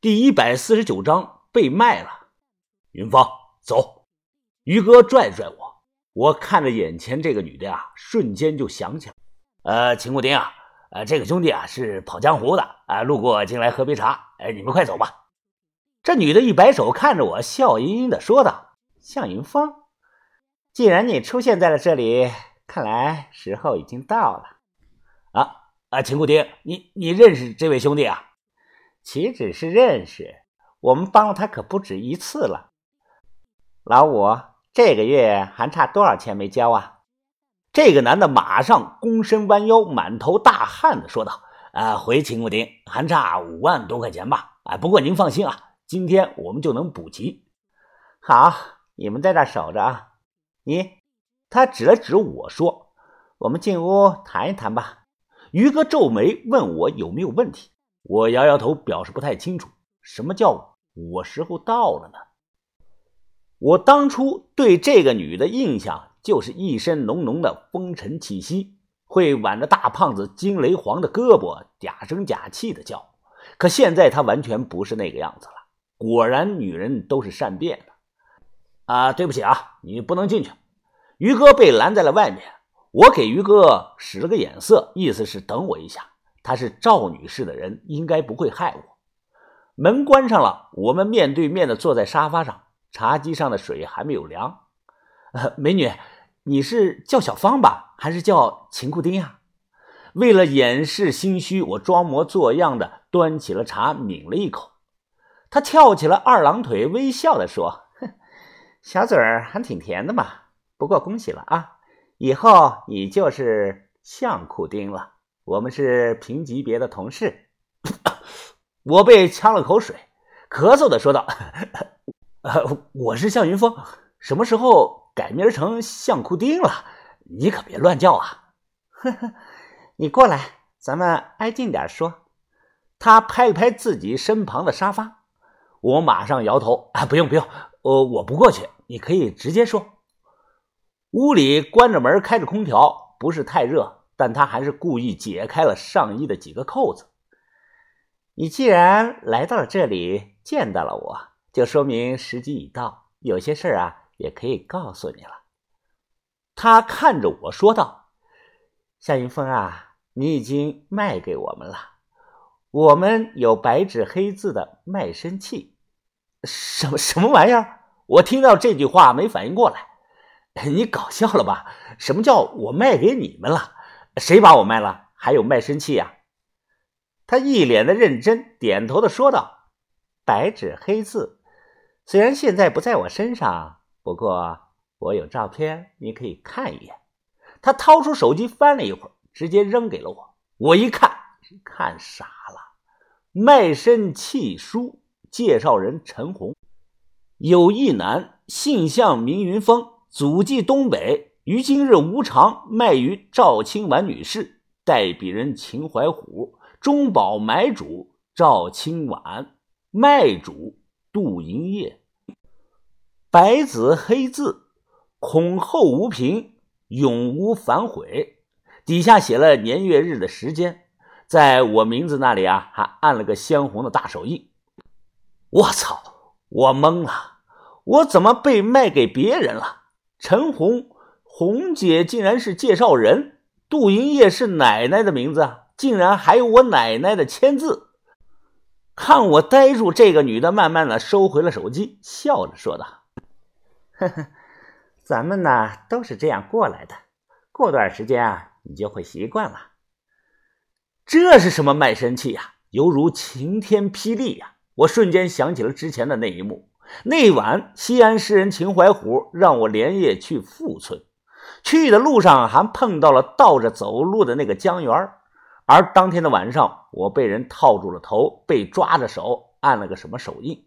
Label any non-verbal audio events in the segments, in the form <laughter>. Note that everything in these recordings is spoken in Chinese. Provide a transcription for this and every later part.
第一百四十九章被卖了。云芳，走！于哥拽拽我，我看着眼前这个女的呀，瞬间就想起来，呃，秦固丁啊，呃，这个兄弟啊是跑江湖的啊，路过进来喝杯茶，哎，你们快走吧。这女的一摆手，看着我，笑吟吟的说道：“向云芳，既然你出现在了这里，看来时候已经到了。啊啊，秦固丁，你你认识这位兄弟啊？”岂止是认识，我们帮了他可不止一次了。老五，这个月还差多少钱没交啊？这个男的马上躬身弯腰，满头大汗的说道：“啊，回秦库丁，还差五万多块钱吧？啊，不过您放心啊，今天我们就能补齐。好，你们在这守着啊。你，他指了指我说：我们进屋谈一谈吧。于哥皱眉问我有没有问题。我摇摇头，表示不太清楚，什么叫我时候到了呢？我当初对这个女的印象就是一身浓浓的风尘气息，会挽着大胖子金雷黄的胳膊，嗲声嗲气的叫。可现在她完全不是那个样子了。果然，女人都是善变的。啊，对不起啊，你不能进去。于哥被拦在了外面。我给于哥使了个眼色，意思是等我一下。她是赵女士的人，应该不会害我。门关上了，我们面对面的坐在沙发上，茶几上的水还没有凉。呃，美女，你是叫小芳吧，还是叫秦库丁啊？为了掩饰心虚，我装模作样的端起了茶，抿了一口。她跳起了二郎腿，微笑的说：“哼，<laughs> 小嘴儿还挺甜的嘛。不过恭喜了啊，以后你就是相库丁了。”我们是平级别的同事，<coughs> 我被呛了口水，咳嗽的说道：“ <laughs> 呃，我是向云峰，什么时候改名成向库丁了？你可别乱叫啊！”呵呵，你过来，咱们挨近点说。他拍了拍自己身旁的沙发，我马上摇头：“啊，不用不用，呃，我不过去，你可以直接说。”屋里关着门，开着空调，不是太热。但他还是故意解开了上衣的几个扣子。你既然来到了这里，见到了我，就说明时机已到。有些事啊，也可以告诉你了。他看着我说道：“夏云峰啊，你已经卖给我们了。我们有白纸黑字的卖身契。什么什么玩意儿？我听到这句话没反应过来。<laughs> 你搞笑了吧？什么叫我卖给你们了？”谁把我卖了？还有卖身契呀？他一脸的认真，点头的说道：“白纸黑字，虽然现在不在我身上，不过我有照片，你可以看一眼。”他掏出手机翻了一会儿，直接扔给了我。我一看，看傻了。卖身契书，介绍人陈红，有一男，姓向，名云峰，祖籍东北。于今日无偿卖于赵清婉女士，代笔人秦怀虎，中宝买主赵清婉，卖主杜银叶。白纸黑字，恐后无凭，永无反悔。底下写了年月日的时间，在我名字那里啊，还按了个鲜红的大手印。我操！我懵了，我怎么被卖给别人了？陈红。红姐竟然是介绍人，杜银叶是奶奶的名字，竟然还有我奶奶的签字。看我呆住，这个女的慢慢的收回了手机，笑着说道：“呵呵，咱们呢都是这样过来的，过段时间啊，你就会习惯了。”这是什么卖身契呀？犹如晴天霹雳呀！我瞬间想起了之前的那一幕。那晚，西安诗人秦怀虎让我连夜去富村。去的路上还碰到了倒着走路的那个江源而当天的晚上，我被人套住了头，被抓着手按了个什么手印。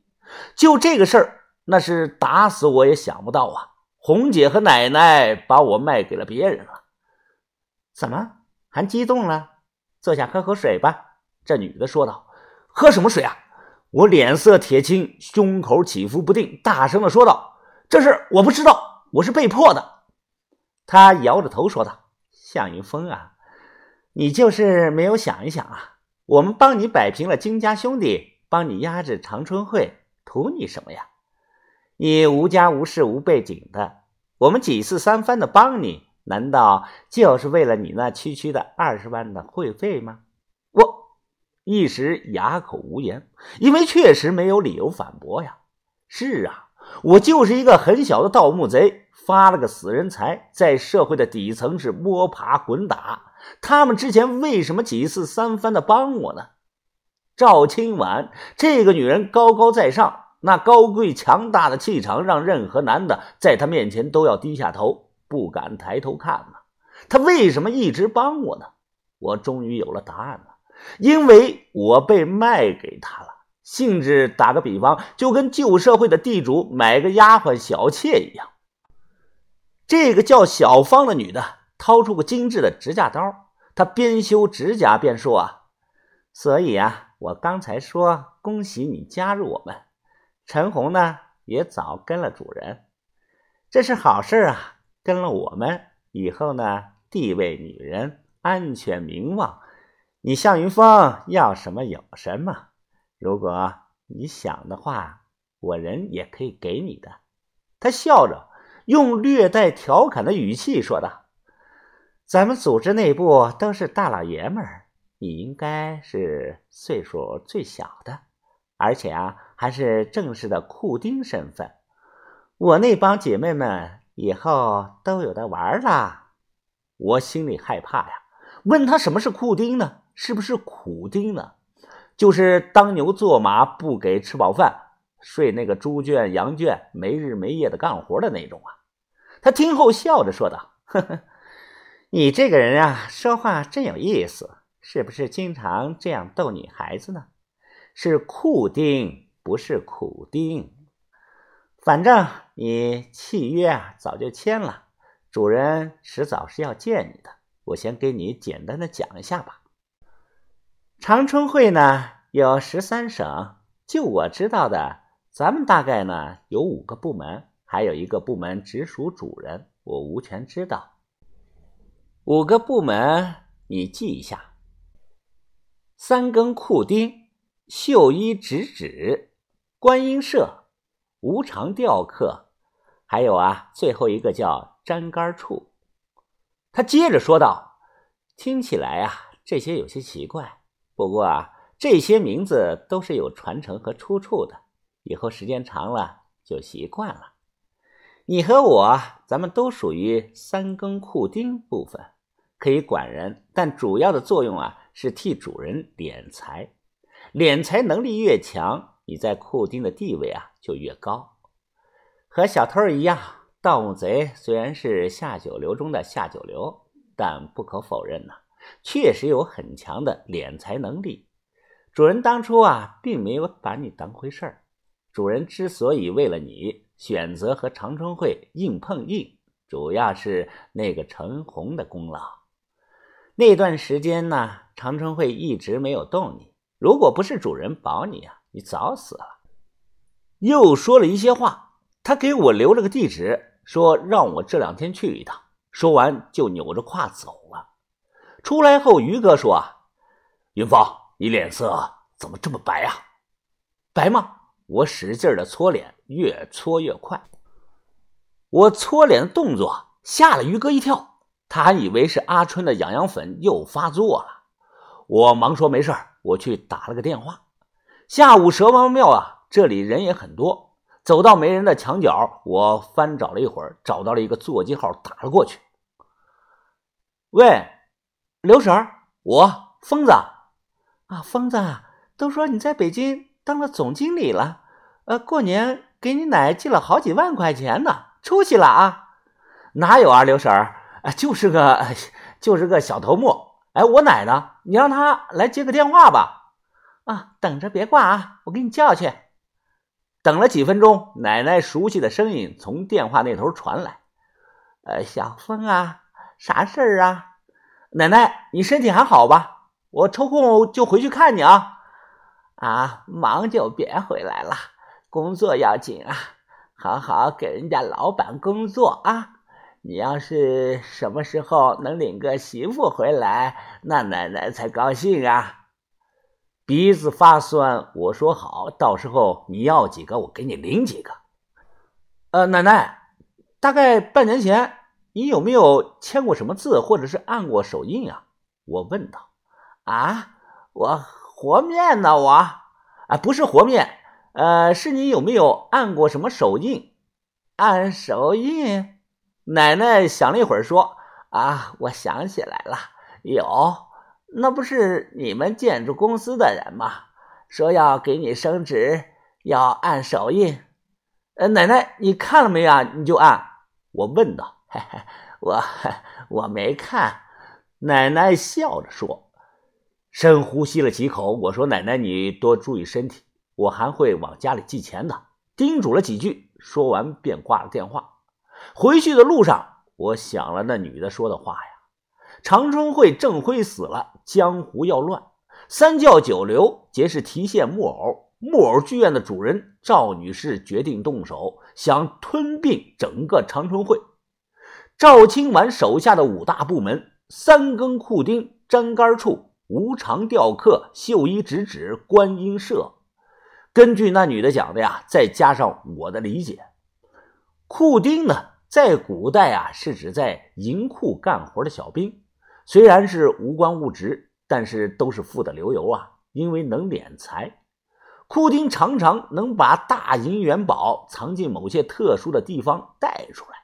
就这个事儿，那是打死我也想不到啊！红姐和奶奶把我卖给了别人了。怎么还激动了？坐下喝口水吧。这女的说道。喝什么水啊？我脸色铁青，胸口起伏不定，大声的说道：“这事我不知道，我是被迫的。”他摇着头说道：“向云峰啊，你就是没有想一想啊！我们帮你摆平了金家兄弟，帮你压制长春会，图你什么呀？你无家无室无背景的，我们几次三番的帮你，难道就是为了你那区区的二十万的会费吗？我一时哑口无言，因为确实没有理由反驳呀。是啊，我就是一个很小的盗墓贼，发了个死人财，在社会的底层是摸爬滚打。他们之前为什么几次三番的帮我呢？赵青婉这个女人高高在上，那高贵强大的气场让任何男的在她面前都要低下头，不敢抬头看呢。她为什么一直帮我呢？我终于有了答案了，因为我被卖给她了。性质打个比方，就跟旧社会的地主买个丫鬟小妾一样。这个叫小芳的女的掏出个精致的指甲刀，她边修指甲边说：“啊，所以啊。”我刚才说恭喜你加入我们，陈红呢也早跟了主人，这是好事啊！跟了我们以后呢，地位、女人、安全、名望，你向云峰要什么有什么。如果你想的话，我人也可以给你的。他笑着用略带调侃的语气说道：“咱们组织内部都是大老爷们儿。”你应该是岁数最小的，而且啊，还是正式的库丁身份。我那帮姐妹们以后都有的玩了。我心里害怕呀，问他什么是库丁呢？是不是苦丁呢？就是当牛做马，不给吃饱饭，睡那个猪圈、羊圈，没日没夜的干活的那种啊。他听后笑着说道：“呵呵，你这个人啊，说话真有意思。”是不是经常这样逗女孩子呢？是库丁，不是苦丁。反正你契约啊早就签了，主人迟早是要见你的。我先给你简单的讲一下吧。长春会呢有十三省，就我知道的，咱们大概呢有五个部门，还有一个部门直属主人，我无权知道。五个部门你记一下。三更库丁、绣衣直指、观音社、无常雕刻，还有啊，最后一个叫粘杆处。他接着说道：“听起来啊，这些有些奇怪。不过啊，这些名字都是有传承和出处的，以后时间长了就习惯了。你和我，咱们都属于三更库丁部分，可以管人，但主要的作用啊。”是替主人敛财，敛财能力越强，你在库丁的地位啊就越高。和小偷一样，盗墓贼虽然是下九流中的下九流，但不可否认呢，确实有很强的敛财能力。主人当初啊，并没有把你当回事儿。主人之所以为了你选择和长春会硬碰硬，主要是那个陈红的功劳。那段时间呢，长春会一直没有动你。如果不是主人保你啊，你早死了。又说了一些话，他给我留了个地址，说让我这两天去一趟。说完就扭着胯走了。出来后，于哥说：“啊，云峰，你脸色怎么这么白啊？白吗？”我使劲的搓脸，越搓越快。我搓脸的动作吓了于哥一跳。他还以为是阿春的痒痒粉又发作了，我忙说没事我去打了个电话。下午蛇王庙啊，这里人也很多。走到没人的墙角，我翻找了一会儿，找到了一个座机号，打了过去。喂，刘婶儿，我疯子啊，疯子，都说你在北京当了总经理了，呃，过年给你奶寄了好几万块钱呢，出息了啊？哪有啊，刘婶儿。就是个，<laughs> 就是个小头目。哎，我奶呢？你让她来接个电话吧。啊，等着别挂啊，我给你叫去。等了几分钟，奶奶熟悉的声音从电话那头传来：“呃，小峰啊，啥事儿啊？奶奶，你身体还好吧？我抽空就回去看你啊。啊，忙就别回来了，工作要紧啊，好好给人家老板工作啊。”你要是什么时候能领个媳妇回来，那奶奶才高兴啊！鼻子发酸，我说好，到时候你要几个，我给你领几个。呃，奶奶，大概半年前，你有没有签过什么字，或者是按过手印啊？我问道。啊，我和面呢？我啊，不是和面，呃，是你有没有按过什么手印？按手印？奶奶想了一会儿说：“啊，我想起来了，有。”那不是你们建筑公司的人吗？说要给你升职，要按手印。呃，奶奶，你看了没啊？你就按。我问道。<laughs> 我我没看。奶奶笑着说。深呼吸了几口，我说：“奶奶，你多注意身体，我还会往家里寄钱的。”叮嘱了几句，说完便挂了电话。回去的路上，我想了那女的说的话呀。长春会郑辉死了，江湖要乱。三教九流皆是提线木偶。木偶剧院的主人赵女士决定动手，想吞并整个长春会。赵清婉手下的五大部门：三更库丁、粘杆处、无常雕刻、绣衣直指、观音社。根据那女的讲的呀，再加上我的理解，库丁呢，在古代啊，是指在银库干活的小兵。虽然是无官无职，但是都是富得流油啊！因为能敛财，库丁常常能把大银元宝藏进某些特殊的地方带出来。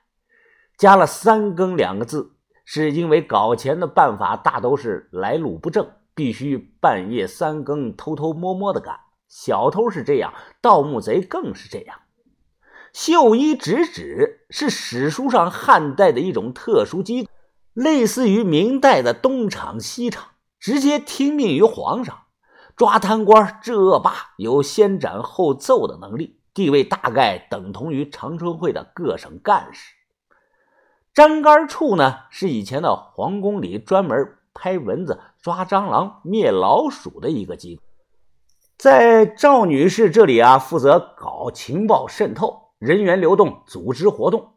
加了“三更”两个字，是因为搞钱的办法大都是来路不正，必须半夜三更偷偷摸摸的干。小偷是这样，盗墓贼更是这样。绣衣直指是史书上汉代的一种特殊机构。类似于明代的东厂西厂，直接听命于皇上，抓贪官治恶霸，有先斩后奏的能力，地位大概等同于长春会的各省干事。粘杆处呢，是以前的皇宫里专门拍蚊子、抓蟑螂、灭老鼠的一个机构，在赵女士这里啊，负责搞情报渗透、人员流动、组织活动。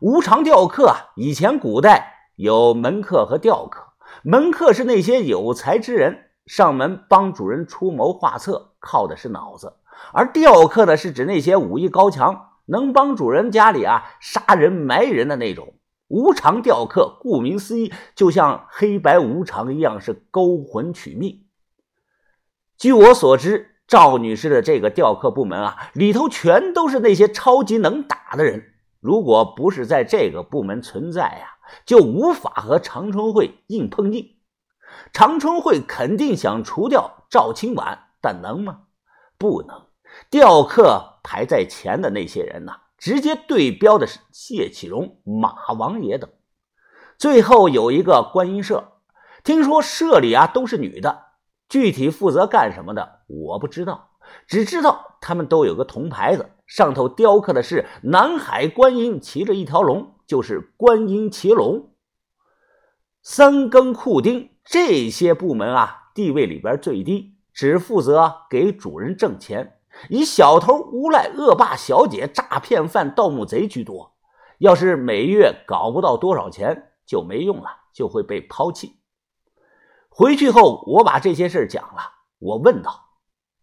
无偿雕刻啊，以前古代。有门客和吊客，门客是那些有才之人，上门帮主人出谋划策，靠的是脑子；而吊客呢，是指那些武艺高强，能帮主人家里啊杀人埋人的那种。无常吊客，顾名思义，就像黑白无常一样，是勾魂取命。据我所知，赵女士的这个吊客部门啊，里头全都是那些超级能打的人。如果不是在这个部门存在呀，就无法和长春会硬碰硬。长春会肯定想除掉赵清婉，但能吗？不能。雕刻排在前的那些人呐，直接对标的是谢启荣、马王爷等。最后有一个观音社，听说社里啊都是女的，具体负责干什么的我不知道，只知道他们都有个铜牌子。上头雕刻的是南海观音骑着一条龙，就是观音骑龙。三更库丁这些部门啊，地位里边最低，只负责给主人挣钱，以小偷、无赖、恶霸、小姐、诈骗犯、盗墓贼居多。要是每月搞不到多少钱，就没用了，就会被抛弃。回去后，我把这些事讲了。我问道：“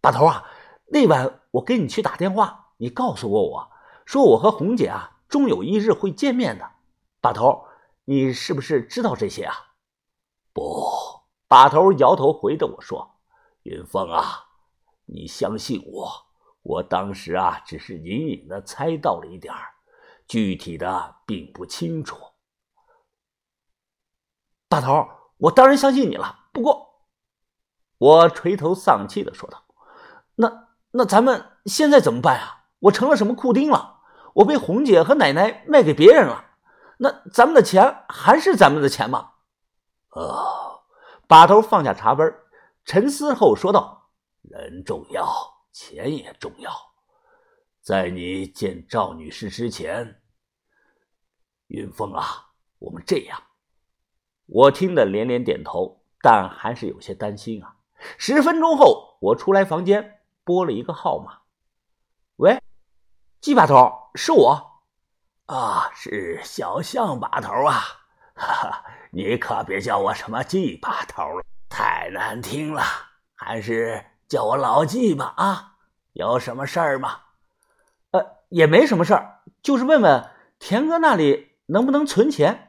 大头啊，那晚我给你去打电话。”你告诉过我，说我和红姐啊，终有一日会见面的。把头，你是不是知道这些啊？不，把头摇头回着我说：“云峰啊，你相信我，我当时啊，只是隐隐的猜到了一点具体的并不清楚。”大头，我当然相信你了。不过，我垂头丧气的说道：“那那咱们现在怎么办啊？”我成了什么库丁了？我被红姐和奶奶卖给别人了，那咱们的钱还是咱们的钱吗？呃，把头放下茶杯，沉思后说道：“人重要，钱也重要。在你见赵女士之前，云峰啊，我们这样。”我听得连连点头，但还是有些担心啊。十分钟后，我出来房间，拨了一个号码。喂。季把头是我，啊，是小象把头啊！哈哈，你可别叫我什么季把头了，太难听了，还是叫我老纪吧啊！有什么事儿吗？呃，也没什么事儿，就是问问田哥那里能不能存钱。